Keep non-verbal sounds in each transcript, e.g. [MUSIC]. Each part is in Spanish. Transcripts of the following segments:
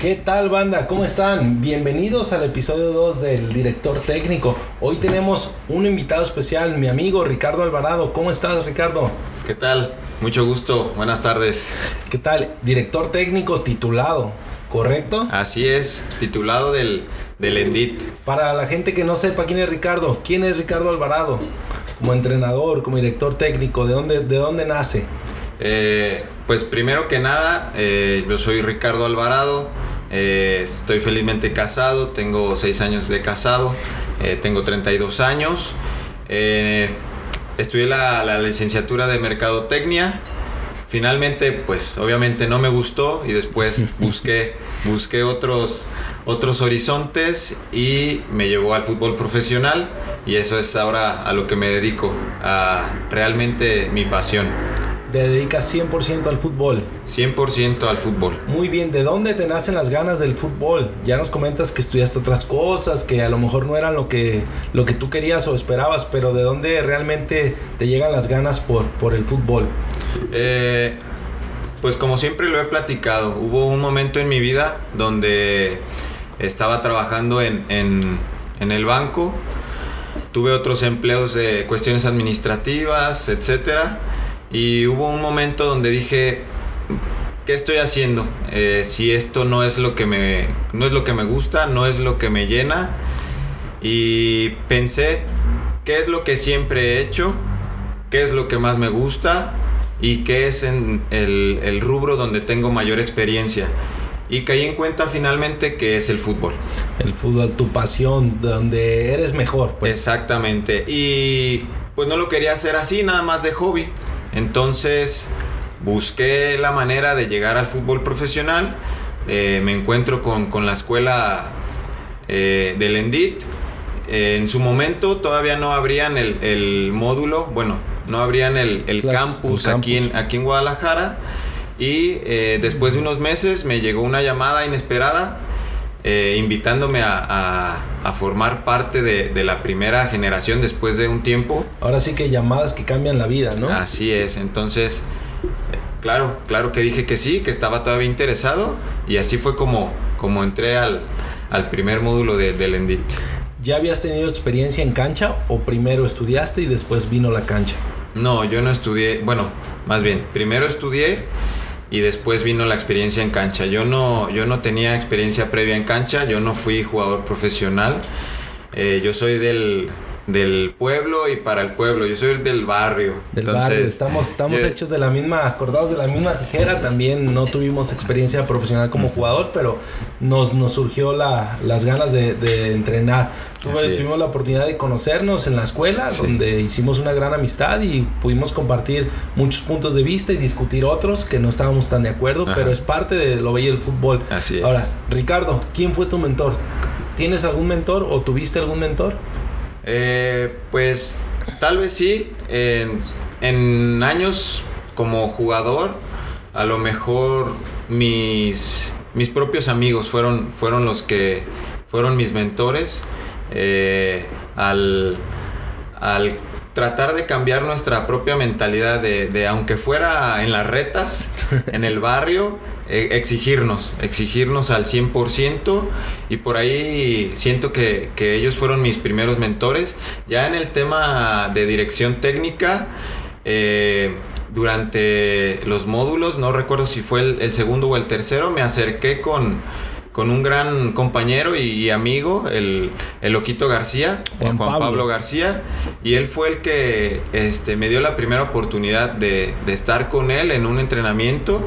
¿Qué tal banda? ¿Cómo están? Bienvenidos al episodio 2 del director técnico. Hoy tenemos un invitado especial, mi amigo Ricardo Alvarado. ¿Cómo estás Ricardo? ¿Qué tal? Mucho gusto, buenas tardes. ¿Qué tal? Director técnico titulado, ¿correcto? Así es, titulado del, del Endit. Para la gente que no sepa quién es Ricardo, ¿quién es Ricardo Alvarado? Como entrenador, como director técnico, ¿de dónde, de dónde nace? Eh, pues primero que nada, eh, yo soy Ricardo Alvarado, eh, estoy felizmente casado, tengo 6 años de casado, eh, tengo 32 años. Eh, estudié la, la licenciatura de Mercadotecnia. Finalmente, pues obviamente no me gustó y después [LAUGHS] busqué, busqué otros, otros horizontes y me llevó al fútbol profesional y eso es ahora a lo que me dedico, a realmente mi pasión. Te dedicas 100% al fútbol. 100% al fútbol. Muy bien, ¿de dónde te nacen las ganas del fútbol? Ya nos comentas que estudiaste otras cosas, que a lo mejor no eran lo que, lo que tú querías o esperabas, pero ¿de dónde realmente te llegan las ganas por, por el fútbol? Eh, pues como siempre lo he platicado, hubo un momento en mi vida donde estaba trabajando en, en, en el banco, tuve otros empleos de cuestiones administrativas, etcétera, y hubo un momento donde dije, ¿qué estoy haciendo? Eh, si esto no es lo que me no es lo que me gusta, no es lo que me llena, y pensé, ¿qué es lo que siempre he hecho? ¿Qué es lo que más me gusta? y qué es en el, el, rubro donde tengo mayor experiencia. Y caí en cuenta finalmente que es el fútbol. El fútbol, tu pasión, donde eres mejor. Pues. Exactamente. Y pues no lo quería hacer así, nada más de hobby. Entonces busqué la manera de llegar al fútbol profesional. Eh, me encuentro con, con la escuela eh, del Endit. Eh, en su momento todavía no abrían el, el módulo, bueno, no abrían el, el, campus, el Aquí, en, aquí en Guadalajara. Y después de unos meses me llegó una llamada inesperada invitándome a, a- a formar parte de, de la primera generación después de un tiempo. Ahora sí que llamadas que cambian la vida, ¿no? Así es, entonces, claro, claro que dije que sí, que estaba todavía interesado y así fue como, como entré al, al primer módulo de, del Endit. ¿Ya habías tenido experiencia en cancha o primero estudiaste y después vino la cancha? No, yo no estudié, bueno, más bien, primero estudié y después vino la experiencia en cancha. Yo no, yo no tenía experiencia previa en cancha, yo no fui jugador profesional. Eh, yo soy del, del pueblo y para el pueblo, yo soy del barrio. Del Entonces, barrio, estamos, estamos yo- hechos de la misma, acordados de la misma tijera, también no tuvimos experiencia profesional como jugador, pero nos, nos surgió la, las ganas de, de entrenar. Tuve- tuvimos la oportunidad de conocernos en la escuela, Sí. donde hicimos una gran amistad y pudimos compartir muchos puntos de vista y discutir otros que no estábamos tan de acuerdo, Ajá. pero es parte de lo bello del fútbol. Así es. Ahora, Ricardo, ¿quién fue tu mentor? ¿Tienes algún mentor o tuviste algún mentor? Eh, pues tal vez sí. En, años como jugador, a lo mejor mis, mis propios amigos fueron, fueron los que fueron mis mentores. Eh, al, al tratar de cambiar nuestra propia mentalidad de, aunque fuera en las retas, en el barrio, exigirnos, exigirnos al 100% y por ahí siento que, que ellos fueron mis primeros mentores. Ya en el tema de dirección técnica, eh, durante los módulos, no recuerdo si fue el, el segundo o el tercero, me acerqué con, con un gran compañero y, y amigo, el, el Loquito García, Juan Juan, Pablo. Pablo. García, y él fue el que este, me dio la primera oportunidad de, de estar con él en un entrenamiento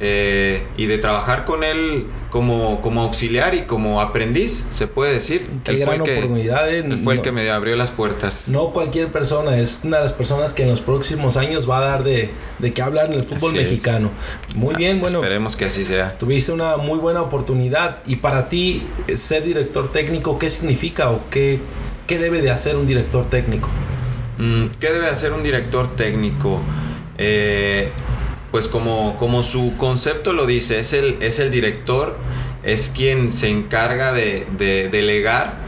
eh, y de trabajar con él como, como auxiliar y como aprendiz, se puede decir. Qué él fue gran el que, oportunidad, eh, él fue el no- que me abrió las puertas. No cualquier persona, es una de las personas que en los próximos años va a dar de, de qué hablar en el fútbol Así es. mexicano. Muy bien, bueno, Esperemos que así sea. tuviste una muy buena oportunidad. Y para ti, eh, ser director técnico, ¿qué significa o qué, qué debe de hacer un director técnico? Mm, ¿Qué debe hacer un director técnico? Eh, pues como, como su concepto lo dice, es el, es el director, es quien se encarga de, de delegar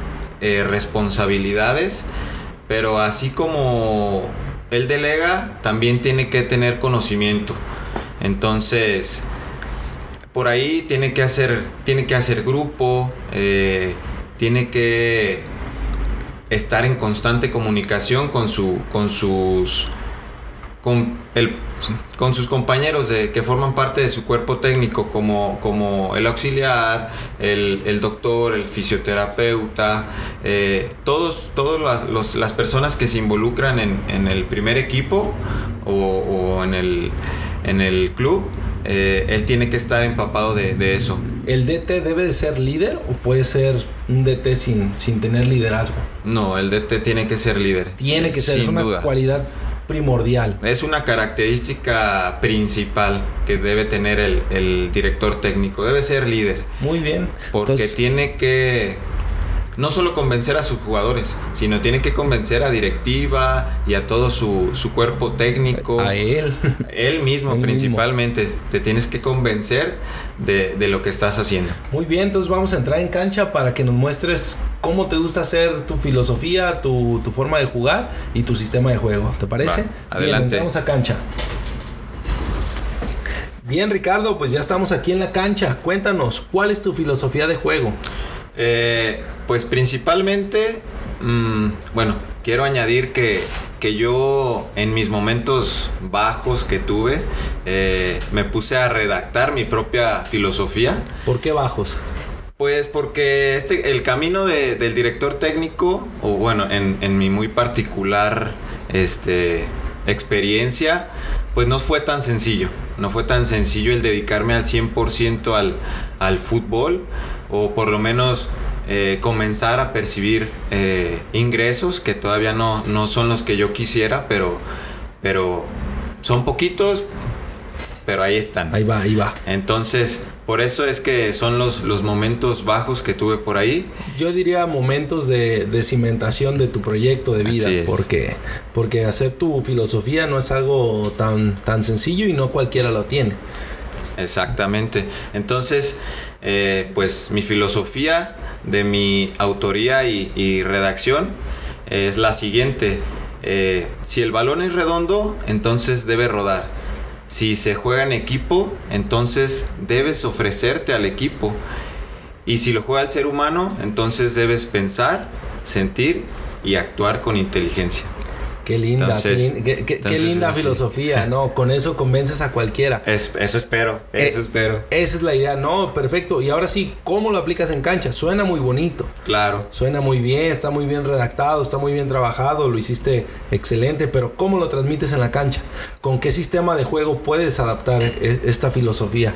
eh, responsabilidades, pero así como él delega, también tiene que tener conocimiento. Entonces, por ahí tiene que hacer, tiene que hacer grupo, eh, tiene que estar en constante comunicación con, su, con sus con, el, con sus compañeros de, que forman parte de su cuerpo técnico, como, como el auxiliar, el, doctor, el fisioterapeuta, eh, todos, todas las, personas que se involucran en, el primer equipo o, en, el, en el club, eh, él tiene que estar empapado de, eso. ¿El DT debe de ser líder o puede ser un DT sin, sin tener liderazgo? No, el DT tiene que ser líder. Tiene que ser, es una cualidad primordial. Es una característica principal que debe tener el, director técnico. Debe ser líder. Muy bien. Porque tiene que no solo convencer a sus jugadores, sino tiene que convencer a directiva y a todo su, cuerpo técnico. A él. [LAUGHS] Él mismo principalmente. Te tienes que convencer de, lo que estás haciendo. Muy bien, entonces vamos a entrar en cancha para que nos muestres cómo te gusta hacer tu filosofía, tu, forma de jugar y tu sistema de juego. ¿Te parece? adelante. vamos a cancha. Bien, Ricardo, pues ya estamos aquí en la cancha. Cuéntanos, ¿cuál es tu filosofía de juego? Eh, pues principalmente, mm, bueno, quiero añadir que, que, yo en mis momentos bajos que tuve, eh, me puse a redactar mi propia filosofía. ¿Por qué bajos? Pues porque este, el camino del director técnico, o bueno, en, en mi muy particular este, experiencia, pues no fue tan sencillo. No fue tan sencillo el dedicarme al 100% al, al fútbol o por lo menos eh, comenzar a percibir eh, ingresos que todavía no, no son los que yo quisiera, pero, pero son poquitos, pero ahí están. Ahí va, ahí va. Entonces, por eso es que son los, los momentos bajos que tuve por ahí. Yo diría momentos de, de cimentación de tu proyecto de vida, porque, porque hacer tu filosofía no es algo tan, tan sencillo y no cualquiera lo tiene. Exactamente. Entonces, eh, pues mi filosofía de mi autoría y, redacción es la siguiente. Eh, si el balón es redondo, entonces debe rodar. Si se juega en equipo, entonces debes ofrecerte al equipo. Y si lo juega el ser humano, entonces debes pensar, sentir y actuar con inteligencia. Qué linda, qué, linda filosofía, ¿no? Con eso convences a cualquiera. eso espero, eso eh, espero. Esa es la idea, no, perfecto. Y ahora sí, ¿cómo lo aplicas en cancha? Suena muy bonito. Claro. Suena muy bien, está muy bien redactado, está muy bien trabajado, lo hiciste excelente, pero ¿cómo lo transmites en la cancha? ¿Con qué sistema de juego puedes adaptar e, esta filosofía?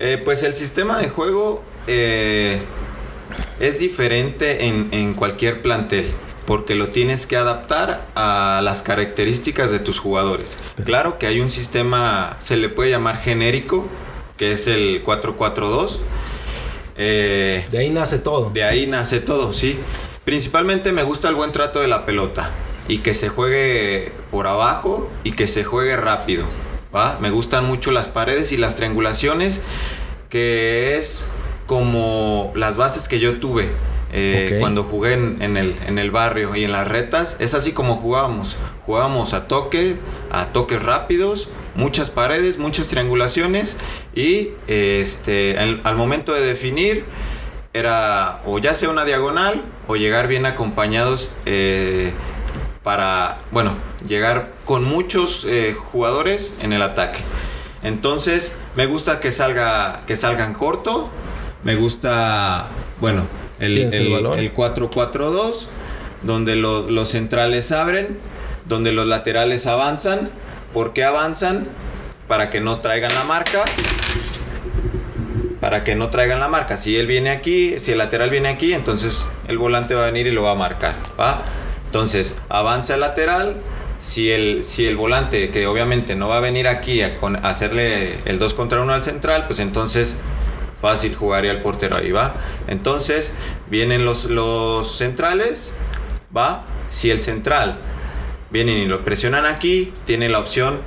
Eh, pues el sistema de juego eh, es diferente en, en cualquier plantel porque lo tienes que adaptar a las características de tus jugadores. Claro que hay un sistema, se le puede llamar genérico, que es el 442. Eh, de ahí nace todo. De ahí nace todo, sí. Principalmente me gusta el buen trato de la pelota y que se juegue por abajo y que se juegue rápido. ¿va? Me gustan mucho las paredes y las triangulaciones, que es como las bases que yo tuve eh, cuando jugué en, el, en el barrio y en las retas, es así como jugábamos. Jugábamos a toque, a toques rápidos, muchas paredes, muchas triangulaciones y este, al momento de definir era o ya sea una diagonal o llegar bien acompañados eh, para, bueno, llegar con muchos eh, jugadores en el ataque. Entonces, me gusta que salga que salgan corto, me gusta, bueno, el, el, 4-4-2, donde los centrales abren, donde los laterales avanzan. ¿Por qué avanzan? Para que no traigan la marca. Para que no traigan la marca. Si él viene aquí, si el lateral viene aquí, entonces el volante va a venir y lo va a marcar. ¿va? Entonces, avanza el lateral. Si el, si el volante, que obviamente no va a venir aquí a, a hacerle el 2 contra 1 al central, pues entonces fácil jugaría el portero ahí, ¿va? Entonces, vienen los, los centrales, ¿va? Si el central vienen y lo presionan aquí, tiene la opción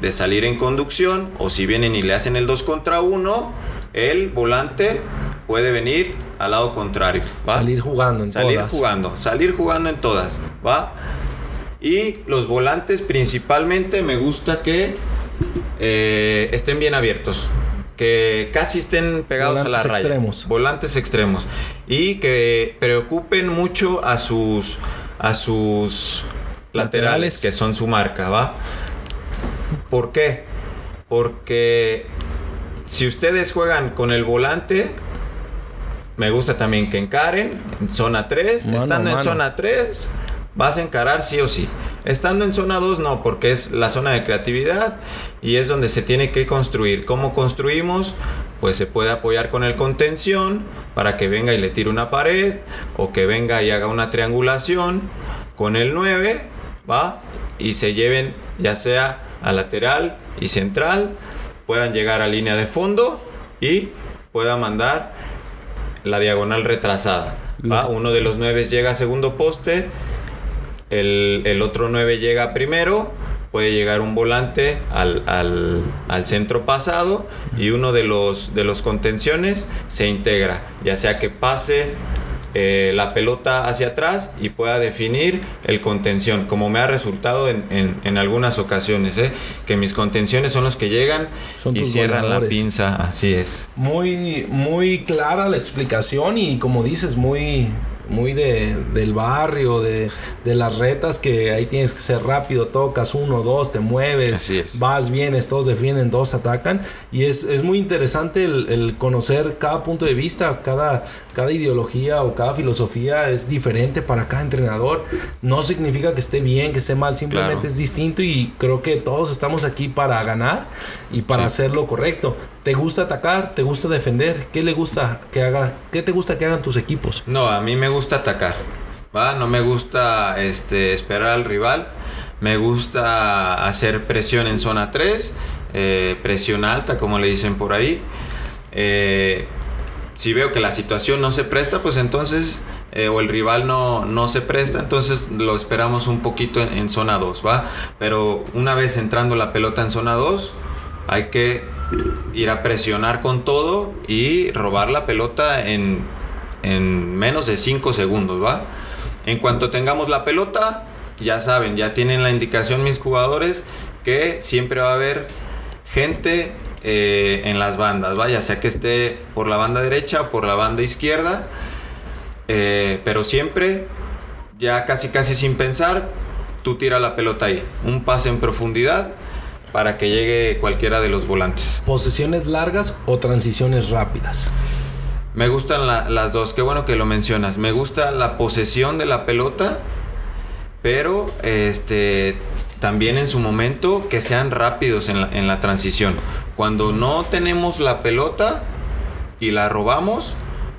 de salir en conducción, o si vienen y le hacen el 2 contra 1, el volante puede venir al lado contrario, ¿va? Salir jugando en salir jugando, salir jugando en todas, ¿va? Y los volantes principalmente me gusta que eh, estén bien abiertos que casi estén pegados a la raya. extremos. Volantes extremos. Y que preocupen mucho a sus a sus laterales, Laterales. que son su marca, ¿va? ¿Por qué? Porque si ustedes juegan con el volante, me gusta también que encaren en zona 3. Mano a Estando en mano. zona 3, vas a encarar sí o sí. Estando en zona 2, no, porque es la zona de creatividad y es donde se tiene que construir. ¿Cómo construimos? Pues se puede apoyar con el contención para que venga y le tire una pared o que venga y haga una triangulación con el 9, ¿va? Y se lleven ya sea a lateral y central, puedan llegar a línea de fondo y pueda mandar la diagonal retrasada. ¿va? Uno de los 9 llega a segundo poste, el, el otro 9 llega primero, puede llegar un volante al, al- al centro pasado y uno de los, de los contenciones se integra, ya sea que pase eh, la pelota hacia atrás y pueda definir el contención, como me ha resultado en, en- en algunas ocasiones, ¿eh? que mis contenciones son los que llegan Son y cierran la pinza, así es. Muy, muy clara la explicación y como dices, muy, muy de, del barrio, de, de las retas que ahí tienes que ser rápido, tocas uno, dos, te mueves, vas, vienes, todos defienden, todos atacan. Y es, es muy interesante el, el conocer cada punto de vista, cada, cada ideología o cada filosofía es diferente para cada entrenador. No significa que esté bien, que esté mal, simplemente Claro. es distinto y creo que todos estamos aquí para ganar y para Sí. hacer lo correcto. ¿Te gusta atacar? ¿Te gusta defender? ¿Qué le gusta que haga? ¿Qué te gusta que hagan tus equipos? No, a mí me gusta atacar. ¿va? No me gusta este, esperar al rival. Me gusta hacer presión en zona 3. eh, presión alta, como le dicen por ahí. Eh, si veo que la situación no se presta, pues entonces, eh, o el rival no, no se presta, entonces lo esperamos un poquito en, zona 2, ¿va? Pero una vez entrando la pelota en zona 2, hay que ir a presionar con todo y robar la pelota en, en menos de 5 segundos, ¿va? En cuanto tengamos la pelota, ya saben, ya tienen la indicación mis jugadores que siempre va a haber gente eh, en las bandas, ¿va? ya sea que esté por la banda derecha o por la banda izquierda, eh, pero siempre, ya casi casi sin pensar, tú tira la pelota ahí, un pase en profundidad para que llegue cualquiera de los volantes. ¿Posesiones largas o transiciones rápidas? Me gustan la- las dos, qué bueno que lo mencionas. Me gusta la posesión de la pelota, pero este también en su momento que sean rápidos en la, en la transición. Cuando no tenemos la pelota y la robamos,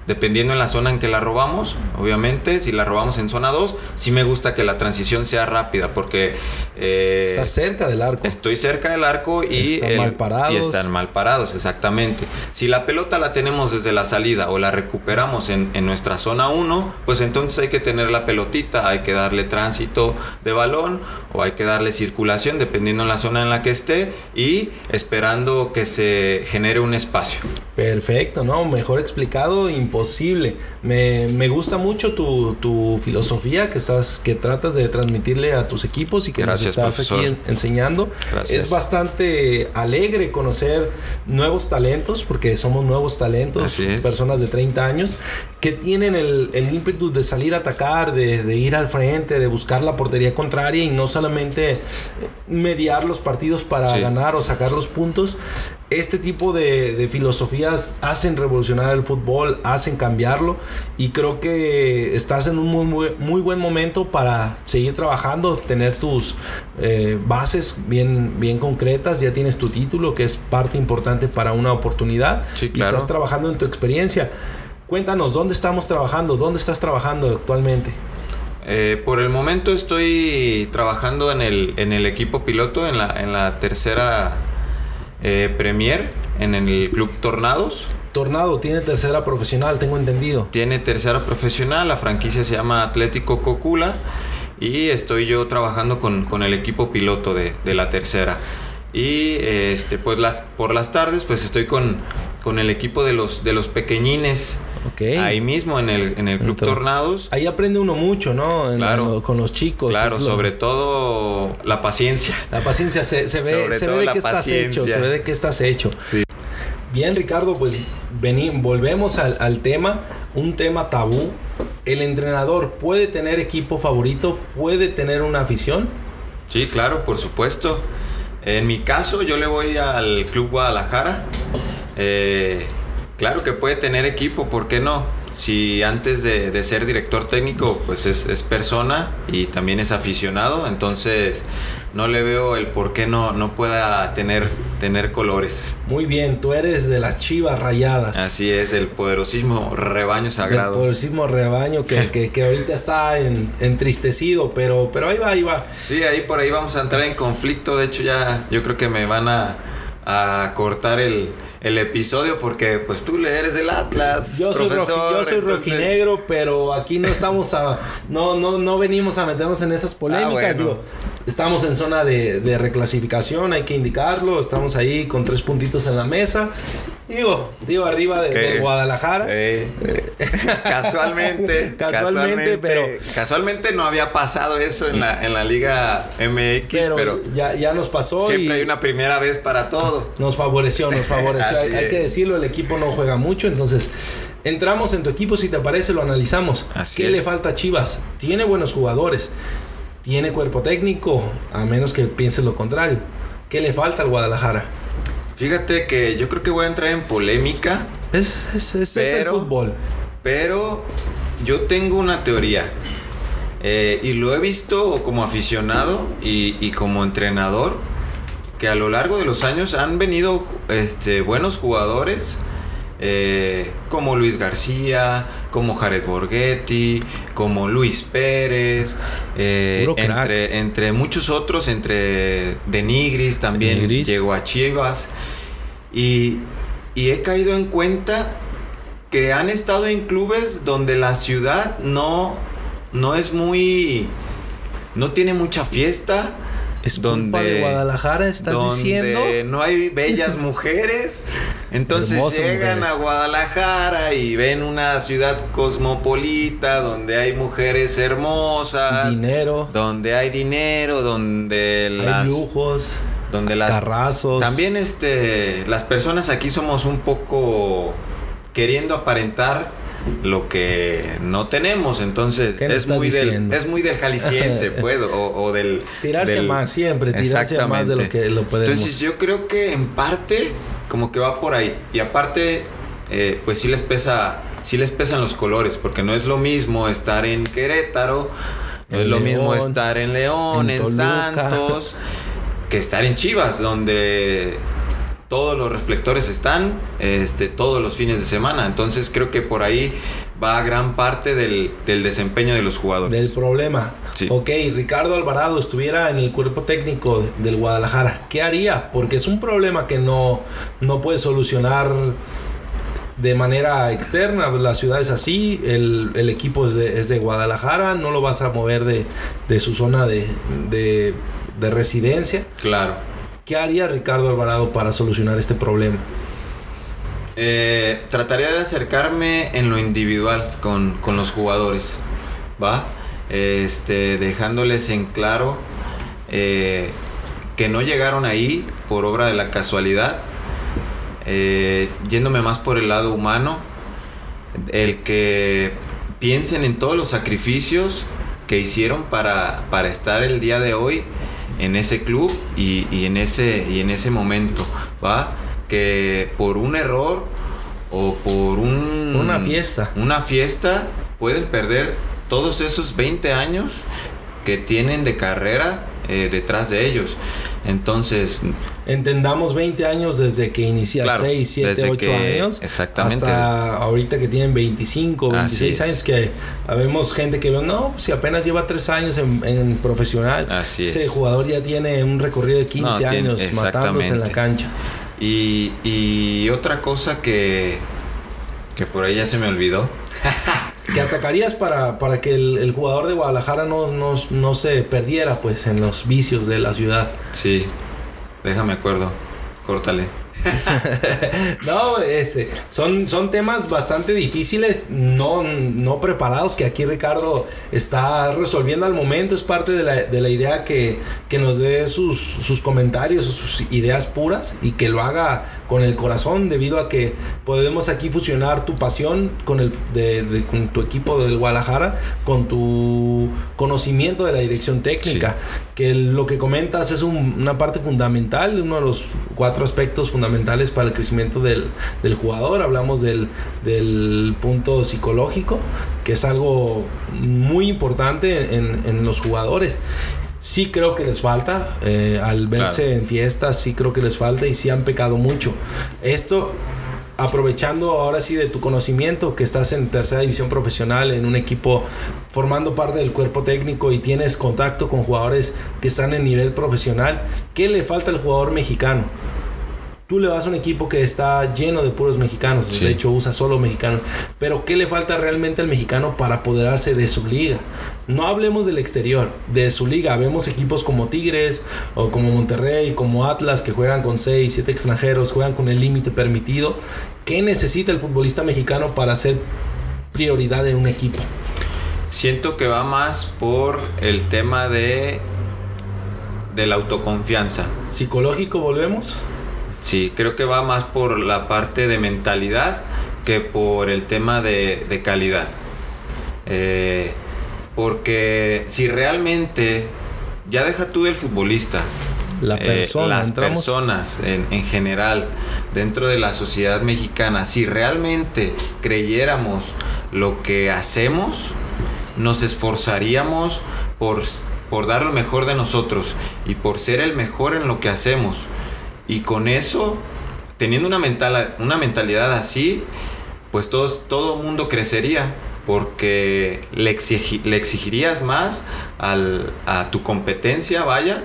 dependiendo en la zona en que la robamos, obviamente, si la robamos en zona 2, sí me gusta que la transición sea rápida porque... eh, Estás cerca del arco. Estoy cerca del arco y, Están mal parados. y están mal parados, exactamente. Si la pelota la tenemos desde la salida o la recuperamos en, en nuestra zona 1, pues entonces hay que tener la pelotita, hay que darle tránsito de balón o hay que darle circulación dependiendo en la zona en la que esté y esperando que se genere un espacio. Perfecto, ¿no? Mejor explicado, imposible. Me, me gusta mucho tu, tu filosofía que estás, que tratas de transmitirle a tus equipos y que Gracias, nos estás profesor. aquí en- enseñando. Gracias. Es bastante alegre conocer nuevos talentos, porque somos nuevos talentos, personas de 30 años, que tienen el, el ímpetu de salir a atacar, de, de ir al frente, de buscar la portería contraria y no solamente mediar los partidos para Sí. ganar o sacar los puntos. Este tipo de, de filosofías hacen revolucionar el fútbol, hacen cambiarlo y creo que estás en un muy, muy, muy buen momento para seguir trabajando, tener tus eh, bases bien, bien concretas, ya tienes tu título que es parte importante para una oportunidad Sí, y estás trabajando en tu experiencia. Cuéntanos, ¿dónde estamos trabajando? ¿Dónde estás trabajando actualmente? Eh, por el momento estoy trabajando en el, en el equipo piloto, en la, en la tercera eh, Premier, en el Club Tornados. Tornado tiene tercera profesional, tengo entendido. Tiene tercera profesional, la franquicia se llama Atlético Cocula y estoy yo trabajando con, con el equipo piloto de, de la tercera. Y este, pues la- por las tardes pues estoy con, con el equipo de los, de los pequeñines Ahí mismo en el, en el Club Entonces, Tornados. Ahí aprende uno mucho, ¿no? En- Claro. en- con los chicos. Claro, lo- sobre todo la paciencia. La paciencia se, se ve, se ve de qué estás hecho, se ve de qué estás hecho. Sí. Bien, Ricardo, pues vení, volvemos al, al tema, un tema tabú. ¿El entrenador puede tener equipo favorito? ¿Puede tener una afición? Sí, claro, por supuesto. En mi caso, yo le voy al Club Guadalajara. Eh, claro que puede tener equipo, ¿por qué no? Si antes de, de ser director técnico, pues es, es, persona y también es aficionado, entonces no le veo el por qué no, no pueda tener, tener colores. Muy bien, tú eres de las chivas rayadas. Así es, el poderosísimo rebaño sagrado. El poderosísimo rebaño que, [LAUGHS] que, que ahorita está en, entristecido, pero, pero ahí va, ahí va. Sí, ahí por ahí vamos a entrar en conflicto. De hecho, ya yo creo que me van a, a cortar el, el episodio porque pues tú le eres del Atlas. Yo soy, profesor, roji, yo soy entonces... rojinegro, pero aquí no estamos a no no no venimos a meternos en esas polémicas. Ah, bueno. Digo, estamos en zona de, de, reclasificación, hay que indicarlo, estamos ahí con tres puntitos en la mesa. Digo, digo arriba de, de Guadalajara. Eh, [LAUGHS] eh, casualmente, casualmente, casualmente, pero casualmente no había pasado eso en la, en la Liga MX, pero, pero ya, ya nos pasó. Siempre y hay una primera vez para todo. Nos favoreció, nos favoreció. [LAUGHS] hay, hay que decirlo, el equipo no juega mucho, entonces entramos en tu equipo, si te parece, lo analizamos. Así ¿Qué es. le falta a Chivas? Tiene buenos jugadores, tiene cuerpo técnico, a menos que pienses lo contrario. ¿Qué le falta al Guadalajara? Fíjate que yo creo que voy a entrar en polémica. Es, es, es, pero, es el fútbol. Pero yo tengo una teoría. Eh, y lo he visto como aficionado y, y, como entrenador. Que a lo largo de los años han venido este, buenos jugadores. Eh, como Luis García, como Jared Borghetti, como Luis Pérez, eh, entre, entre, muchos otros, entre Denigris también Denigris. llegó a Chivas. Y, y he caído en cuenta que han estado en clubes donde la ciudad no, no es muy... no tiene mucha fiesta. Es donde de Guadalajara estás donde diciendo. no hay bellas [LAUGHS] mujeres. Entonces Hermoso llegan mujeres. a Guadalajara y ven una ciudad cosmopolita donde hay mujeres hermosas, dinero, donde hay dinero, donde hay las lujos, donde las carrazos. También este las personas aquí somos un poco queriendo aparentar lo que no tenemos. Entonces es muy, del, es muy del jalisciense, [LAUGHS] puedo, o, o, del... Tirarse del, más siempre, tirarse más de lo que lo podemos. Entonces yo creo que en parte como que va por ahí. Y aparte, eh, pues sí les pesa, sí les pesan los colores, porque no es lo mismo estar en Querétaro, no es lo León, mismo estar en León, en, en Santos, que estar en Chivas, donde todos los reflectores están este, todos los fines de semana. Entonces creo que por ahí va gran parte del, del desempeño de los jugadores. Del problema. Sí. Ok, Ricardo Alvarado estuviera en el cuerpo técnico del Guadalajara. ¿Qué haría? Porque es un problema que no, no puede solucionar de manera externa. La ciudad es así, el, el equipo es de, es de, Guadalajara, no lo vas a mover de, de su zona de, de, de residencia. Claro. ¿Qué haría Ricardo Alvarado para solucionar este problema? Eh, trataría de acercarme en lo individual con, con los jugadores, ¿va? Este, dejándoles en claro eh, que no llegaron ahí por obra de la casualidad, eh, yéndome más por el lado humano, el que piensen en todos los sacrificios que hicieron para, para estar el día de hoy en ese club y, y, en, ese, y en ese momento, ¿va? Que por un error o por un, una fiesta, una fiesta pueden perder todos esos 20 años que tienen de carrera eh, detrás de ellos. Entonces, entendamos 20 años desde que inicia claro, 6, 7, 8 que, años. Exactamente. Hasta ahorita que tienen 25, 26 años, que vemos gente que ve, no, si apenas lleva 3 años en, en profesional. Así ese es. jugador ya tiene un recorrido de 15 no, años tiene, matándose en la cancha. Y, y otra cosa que, que por ahí ya se me olvidó. [LAUGHS] que atacarías para, para que el, el, jugador de Guadalajara no, no, no se perdiera pues en los vicios de la ciudad. Sí, déjame acuerdo, córtale. [LAUGHS] no, este, son, son temas bastante difíciles, no, no preparados, que aquí Ricardo está resolviendo al momento. Es parte de la, de la idea que, que, nos dé sus, sus comentarios, sus ideas puras y que lo haga con el corazón, debido a que podemos aquí fusionar tu pasión con, el, de, con tu equipo del Guadalajara, con tu conocimiento de la dirección técnica, que lo que comentas es una parte fundamental, uno de los cuatro aspectos fundamentales para el crecimiento del, del jugador. Hablamos del, del, punto psicológico, que es algo muy importante en, en los jugadores sí creo que les falta. Eh, al verse en fiestas, sí creo que les falta y sí han pecado mucho. Esto aprovechando ahora sí de tu conocimiento que estás en tercera división profesional en un equipo formando parte del cuerpo técnico y tienes contacto con jugadores que están en nivel profesional, ¿qué le falta al jugador mexicano? Tú le vas a un equipo que está lleno de puros mexicanos, de hecho usa solo mexicanos, pero ¿qué le falta realmente al mexicano para apoderarse de su liga? No hablemos del exterior, de su liga. Vemos equipos como Tigres o como Monterrey, como Atlas que juegan con 6, 7 extranjeros, juegan con el límite permitido. ¿Qué necesita el futbolista mexicano para ser prioridad en un equipo? Siento que va más por el tema de de la autoconfianza. ¿Psicológico volvemos? Sí, creo que va más por la parte de mentalidad que por el tema de, calidad. Eh, porque si realmente, ya deja tú del futbolista, la eh, las personas en, en, general dentro de la sociedad mexicana, si realmente creyéramos lo que hacemos, nos esforzaríamos por, por dar lo mejor de nosotros y por ser el mejor en lo que hacemos. Y con eso, teniendo una, mental, una mentalidad así, pues todos, todo mundo crecería porque le, le exigirías más a tu competencia, vaya,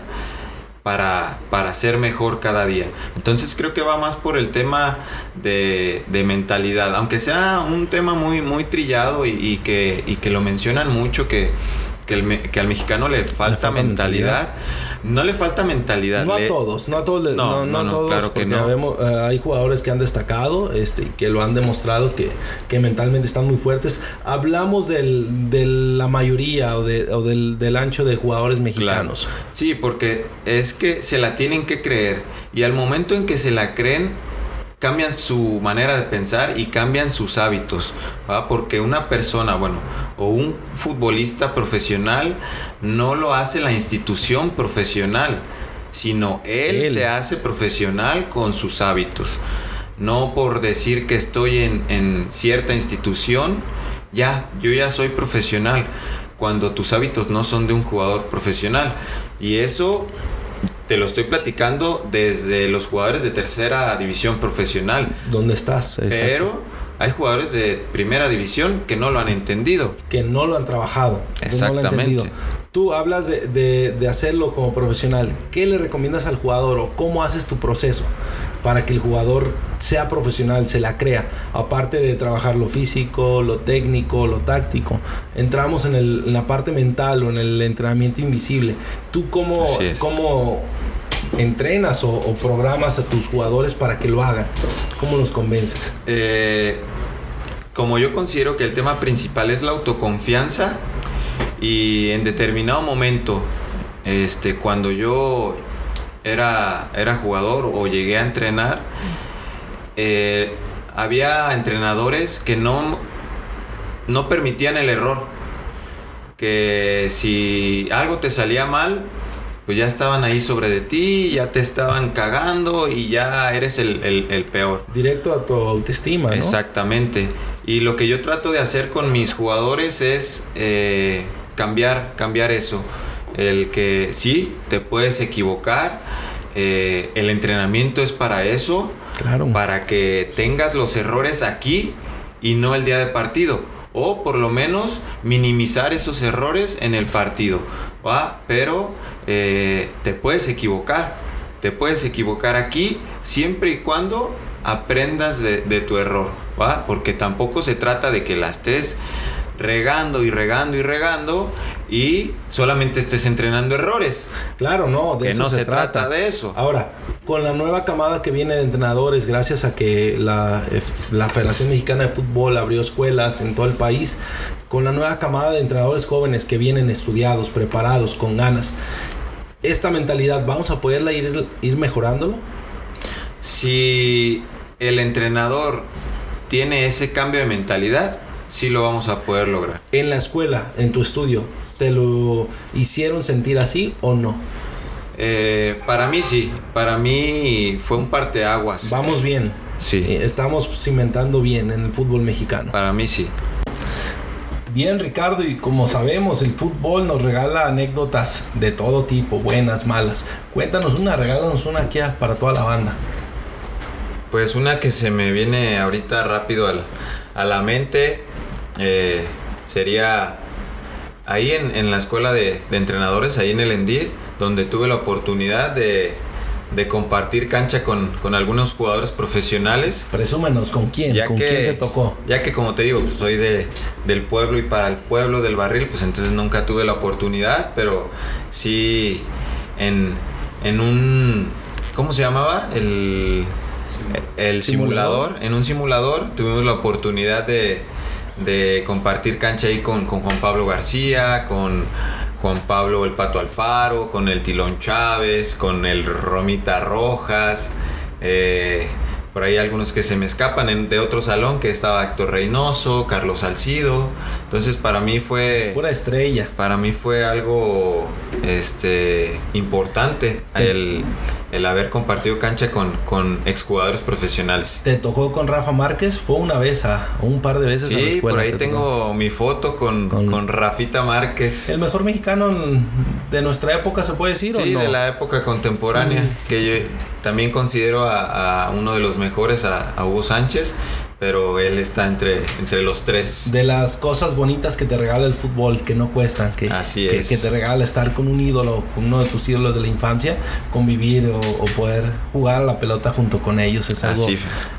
para, para ser mejor cada día. Entonces creo que va más por el tema de, mentalidad, aunque sea un tema muy, muy trillado y, que, y que lo mencionan mucho, que, que, al mexicano le falta, mentalidad no le falta mentalidad. No a todos, no a todos. No, no, no, claro que no. Eh, hay jugadores que han destacado, este, que lo han demostrado que, que mentalmente están muy fuertes. Hablamos del, de la mayoría o, de, o del, del, ancho de jugadores mexicanos. Sí, porque es que se la tienen que creer y al momento en que se la creen cambian su manera de pensar y cambian sus hábitos, porque una persona, bueno, o un futbolista profesional no lo hace la institución profesional, sino él, se hace profesional con sus hábitos. No por decir que estoy en, en cierta institución, ya, yo ya soy profesional, cuando tus hábitos no son de un jugador profesional. Y eso te lo estoy platicando desde los jugadores de tercera división profesional. ¿Dónde estás? Pero hay jugadores de primera división que no lo han entendido. Que no lo han trabajado. Exactamente. Tú hablas de, de, hacerlo como profesional. ¿Qué le recomiendas al jugador o cómo haces tu proceso para que el jugador sea profesional, se la crea? Aparte de trabajar lo físico, lo técnico, lo táctico. Entramos en, el, en la parte mental o en el entrenamiento invisible. ¿Tú cómo, cómo entrenas o, programas a tus jugadores para que lo hagan? ¿Cómo los convences? Eh, como yo considero que el tema principal es la autoconfianza y en determinado momento, este, cuando yo era, era jugador o llegué a entrenar, eh, había entrenadores que no, no permitían el error. Que si algo te salía mal, pues ya estaban ahí sobre de ti, ya te estaban cagando y ya eres el, peor. Directo a tu autoestima, ¿no? Exactamente. Y lo que yo trato de hacer con mis jugadores es eh, cambiar, cambiar eso. El que sí, te puedes equivocar. Eh, el entrenamiento es para eso. Claro. Para que tengas los errores aquí y no el día de partido. O por lo menos minimizar esos errores en el partido. ¿Va? Pero eh, te puedes equivocar. Te puedes equivocar aquí siempre y cuando aprendas de, tu error, ¿va? Porque tampoco se trata de que la estés regando y regando y regando y solamente estés entrenando errores. Claro, no, de que eso no se, trata. de eso. Ahora, con la nueva camada que viene de entrenadores, gracias a que la, la Federación Mexicana de Fútbol abrió escuelas en todo el país, con la nueva camada de entrenadores jóvenes que vienen estudiados, preparados, con ganas, esta mentalidad, ¿vamos a poderla ir, ir mejorándolo? Si el entrenador tiene ese cambio de mentalidad, sí lo vamos a poder lograr. En la escuela, en tu estudio, ¿te lo hicieron sentir así o no? Eh, para mí sí, para mí fue un parteaguas. Vamos bien. Sí. Eh, estamos cimentando bien en el fútbol mexicano. Para mí sí. Bien, Ricardo, y como sabemos, el fútbol nos regala anécdotas de todo tipo, buenas, malas. Cuéntanos una, regálanos una aquí para toda la banda. Pues una que se me viene ahorita rápido a la mente eh, sería ahí en, la escuela de, entrenadores, ahí en el Endid, donde tuve la oportunidad de, compartir cancha con, algunos jugadores profesionales. Presúmenos, ¿con quién? ¿Con quién te tocó? Ya que como te digo, pues, soy de, del pueblo y para el pueblo del barril, pues entonces nunca tuve la oportunidad, pero sí en, en un... ¿Cómo se llamaba? El, el simulador. En un simulador tuvimos la oportunidad de, de compartir cancha ahí con, con, Juan Pablo García, con Juan Pablo el Pato Alfaro, con el Tilón Chávez, con el Romita Rojas. Eh, por ahí algunos que se me escapan de otro salón que estaba Héctor Reynoso, Carlos Salcido. Entonces para mí fue pura estrella. Para mí fue algo este importante el, el, haber compartido cancha con, con exjugadores profesionales. ¿Te tocó con Rafa Márquez? Fue una vez, a, un par de veces sí, a la escuela. por ahí tengo mi foto con, con, Rafita Márquez. El mejor mexicano de nuestra época se puede decir. Sí, ¿o no? de la época contemporánea que yo también considero a, uno de los mejores, a, Hugo Sánchez, pero él está entre, entre los tres. De las cosas bonitas que te regala el fútbol, que no cuestan, que, Así que, que, te regala estar con un ídolo, con uno de tus ídolos de la infancia, convivir o, poder jugar a la pelota junto con ellos, es algo,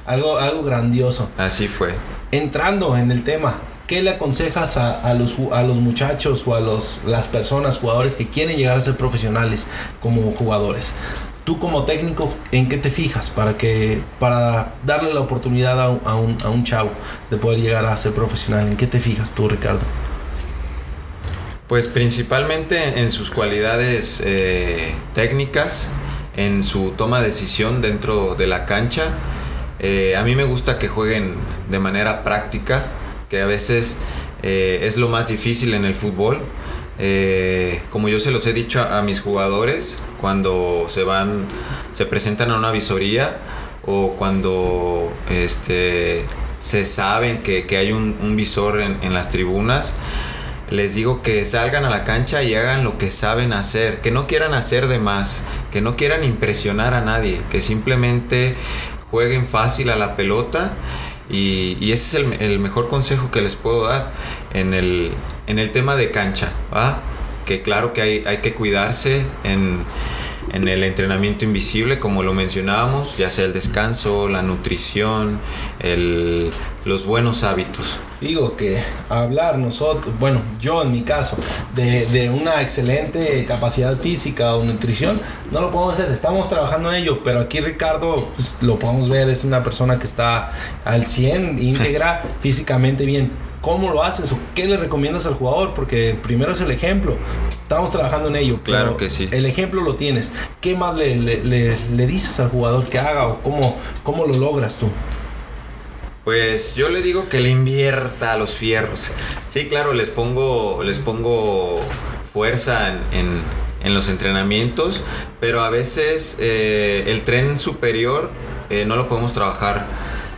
algo, algo grandioso. Así fue. Entrando en el tema, ¿qué le aconsejas a, los, a los muchachos o a los, las personas, jugadores que quieren llegar a ser profesionales como jugadores? Tú como técnico, ¿en qué te fijas para que para darle la oportunidad a, un, a, un, chavo de poder llegar a ser profesional? ¿En qué te fijas tú, Ricardo? Pues principalmente en sus cualidades eh, técnicas, en su toma de decisión dentro de la cancha. Eh, a mí me gusta que jueguen de manera práctica, que a veces eh, es lo más difícil en el fútbol. como yo se los he dicho a mis jugadores, cuando se van, se presentan a una visoría o cuando este, se saben que, hay un, visor en, las tribunas, les digo que salgan a la cancha y hagan lo que saben hacer, que no quieran hacer de más, que no quieran impresionar a nadie, que simplemente jueguen fácil a la pelota y, ese es el, mejor consejo que les puedo dar en el, en el tema de cancha, ¿va? Que claro que hay, hay que cuidarse en, el entrenamiento invisible, como lo mencionábamos, ya sea el descanso, la nutrición, los buenos hábitos. Digo que hablar nosotros, bueno, yo en mi caso, de, una excelente capacidad física o nutrición, no lo podemos hacer, estamos trabajando en ello, pero aquí Ricardo, pues, lo podemos ver, es una persona que está al 100, íntegra, [LAUGHS] físicamente bien ¿Cómo lo haces o qué le recomiendas al jugador? Porque primero es el ejemplo. Estamos trabajando en ello. Claro que sí. El ejemplo lo tienes. ¿Qué más le, le, dices al jugador que haga o cómo, cómo lo logras tú? Pues yo le digo que le invierta a los fierros. Sí, claro, les pongo, les pongo fuerza en, en, los entrenamientos, pero a veces eh, el tren superior eh, no lo podemos trabajar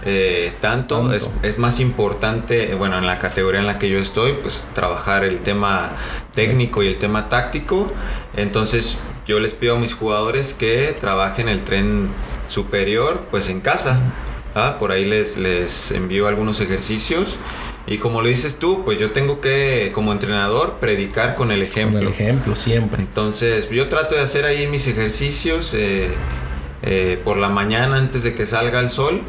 eh, tanto, Es, más importante, bueno, en la categoría en la que yo estoy, pues trabajar el tema técnico y el tema táctico. Entonces yo les pido a mis jugadores que trabajen el tren superior, pues en casa. ¿ah? Por ahí les, les envío algunos ejercicios. Y como lo dices tú, pues yo tengo que, como entrenador, predicar con el ejemplo. Con el ejemplo, siempre. Entonces, yo trato de hacer ahí mis ejercicios eh, eh, por la mañana antes de que salga el sol.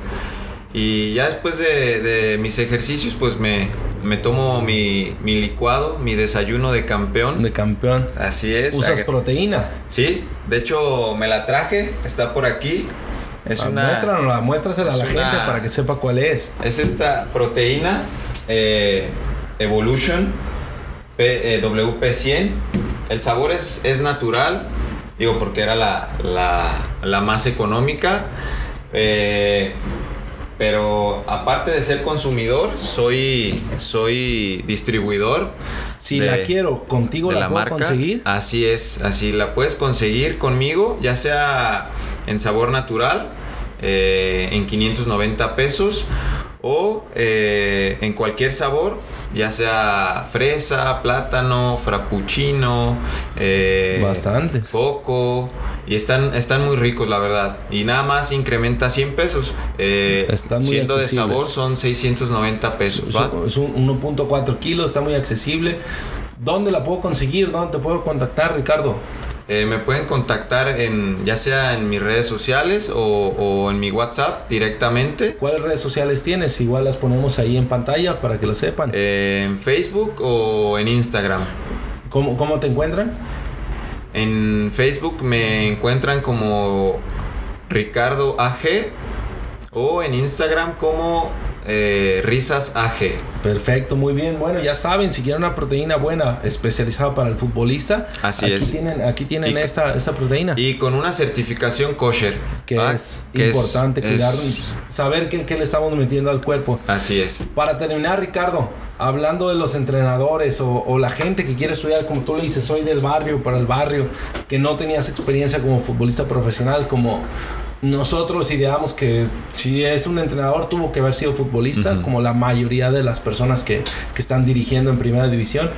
Y ya después de, mis ejercicios, pues me, me tomo mi, mi licuado, mi desayuno de campeón. De campeón. Así es. ¿Usas Ag- proteína? Sí, de hecho me la traje, está por aquí. Es Ah, una, Muéstranosla, muéstrasela a la una- gente para que sepa cuál es. es esta proteína eh, Evolution P- eh, WP100. El sabor es, es natural, digo porque era la, la, la más económica. eh, pero aparte de ser consumidor, soy, soy distribuidor. Si de- la quiero, contigo de la, la puedo marca. conseguir. Así es, así la puedes conseguir conmigo, ya sea en sabor natural, eh, en 590 pesos, o eh, en cualquier sabor, ya sea fresa, plátano, frappuccino, eh, Bastante. coco, y están, están muy ricos, la verdad. Y nada más incrementa 100 pesos. eh, Están muy siendo de sabor son 690 pesos. Es Es un 1.4 kilos, está muy accesible. ¿Dónde la puedo conseguir? ¿Dónde te puedo contactar, Ricardo? Eh, me pueden contactar en ya sea en mis redes sociales o, o en mi WhatsApp directamente. ¿Cuáles redes sociales tienes? Igual las ponemos ahí en pantalla para que lo sepan. eh, en Facebook o en Instagram. ¿Cómo, ¿Cómo te encuentran? En Facebook me encuentran como Ricardo AG o en Instagram como eh, Risas AG. Perfecto, muy bien. Bueno, ya saben, si quieren una proteína buena, especializada para el futbolista, Así aquí es. tienen, aquí tienen Y- esta, esta proteína. Y con una certificación kosher. que es Que importante es- cuidar, saber qué, qué le estamos metiendo al cuerpo. Así es. Para terminar, Ricardo, hablando de los entrenadores o, o la gente que quiere estudiar, como tú le dices, soy del barrio, para el barrio, que no tenías experiencia como futbolista profesional, como nosotros ideamos que si es un entrenador tuvo que haber sido futbolista, Ujú. como la mayoría de las personas que, que están dirigiendo en primera división.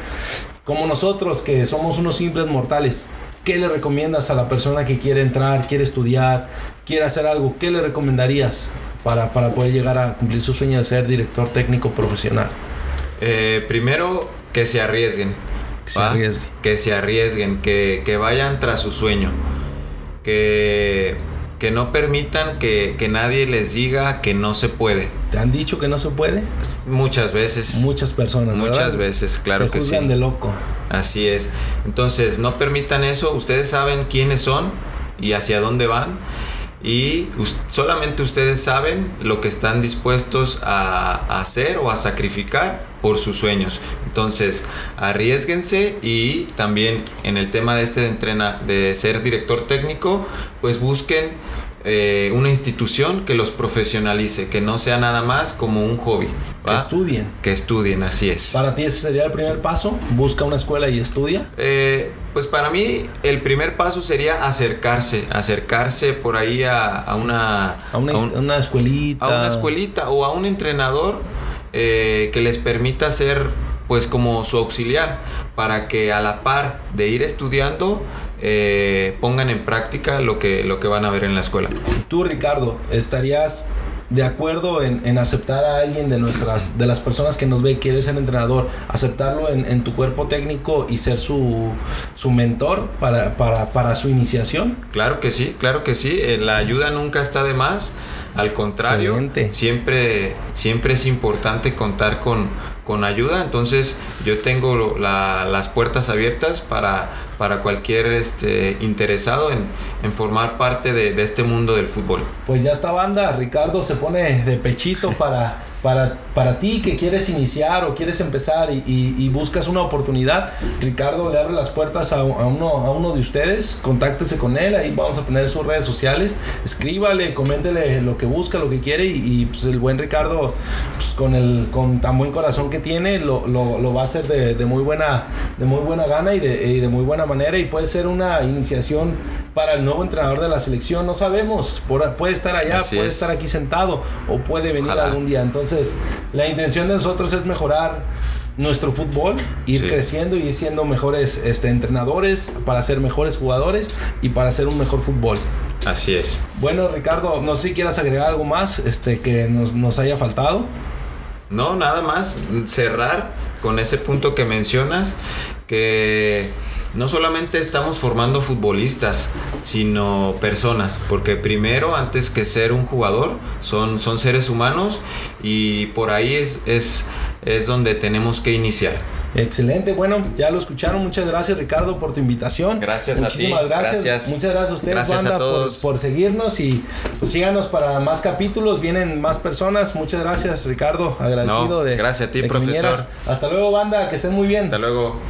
Como nosotros, que somos unos simples mortales, ¿qué le recomiendas a la persona que quiere entrar, quiere estudiar, quiere hacer algo? ¿Qué le recomendarías para, para poder llegar a cumplir su sueño de ser director técnico profesional? Eh, primero, que se arriesguen. Que se arriesguen. Que se arriesguen, que, que vayan tras su sueño. Que, que no permitan que, que nadie les diga que no se puede. ¿Te han dicho que no se puede? Muchas veces. Muchas personas, ¿verdad? Muchas veces, claro Te que sí. de loco. Así es. Entonces, no permitan eso. Ustedes saben quiénes son y hacia dónde van. Y solamente ustedes saben lo que están dispuestos a, a hacer o a sacrificar por sus sueños. Entonces, arriesguense y también en el tema de este de, entrena, de ser director técnico, pues busquen eh, una institución que los profesionalice, que no sea nada más como un hobby. Que estudien. Que estudien, así es. Para ti ese sería el primer paso. Busca una escuela y estudia. Eh, pues para mí el primer paso sería acercarse, acercarse por ahí a, a una, A una, a un- una escuelita. a una escuelita o a un entrenador eh, que les permita ser pues como su auxiliar para que a la par de ir estudiando eh, pongan en práctica lo que, lo que van a ver en la escuela. Tú, Ricardo, ¿estarías de acuerdo en, en aceptar a alguien de nuestras, de las personas que nos ve, quiere ser entrenador, aceptarlo en, en tu cuerpo técnico y ser su, su mentor para, para, para su iniciación? Claro que sí, claro que sí. eh, la ayuda nunca está de más. Al contrario, Excelente. siempre, siempre es importante contar con, con ayuda. Entonces, yo tengo las puertas abiertas para, para cualquier este, interesado en, en formar parte de, de este mundo del fútbol. Pues ya esta banda, Ricardo se pone de pechito para, para, para ti que quieres iniciar o quieres empezar y, buscas una oportunidad. Ricardo le abre las puertas a, uno, a uno de ustedes, contáctese con él, ahí vamos a poner sus redes sociales, escríbale, coméntele lo que busca, lo que quiere y, pues el buen Ricardo, pues, con, el, con tan buen corazón que tiene, lo, lo- va a hacer de, de muy buena, de muy buena gana y de, y de muy buena manera y puede ser una iniciación para el nuevo entrenador de la selección, no sabemos, puede estar allá, Así puede es. estar aquí sentado o puede venir Ojalá. algún día. Entonces, la intención de nosotros es mejorar nuestro fútbol, ir Sí. creciendo y ir siendo mejores este, entrenadores para ser mejores jugadores y para hacer un mejor fútbol. Así es. Bueno, Ricardo, no sé si quieras agregar algo más este, que nos, nos haya faltado. No, nada más cerrar con ese punto que mencionas, que no solamente estamos formando futbolistas, sino personas, porque primero, antes que ser un jugador, son, son seres humanos y por ahí es, es, es donde tenemos que iniciar. Excelente, bueno, ya lo escucharon. Muchas gracias, Ricardo, por tu invitación. Gracias a ti. Gracias. gracias. Muchas gracias a ustedes, gracias banda, a todos. Por, por, seguirnos y pues síganos para más capítulos. Vienen más personas. Muchas gracias, Ricardo. Agradecido no, de. Gracias a ti, profesor. Hasta luego, banda. Que estén muy bien. Hasta luego.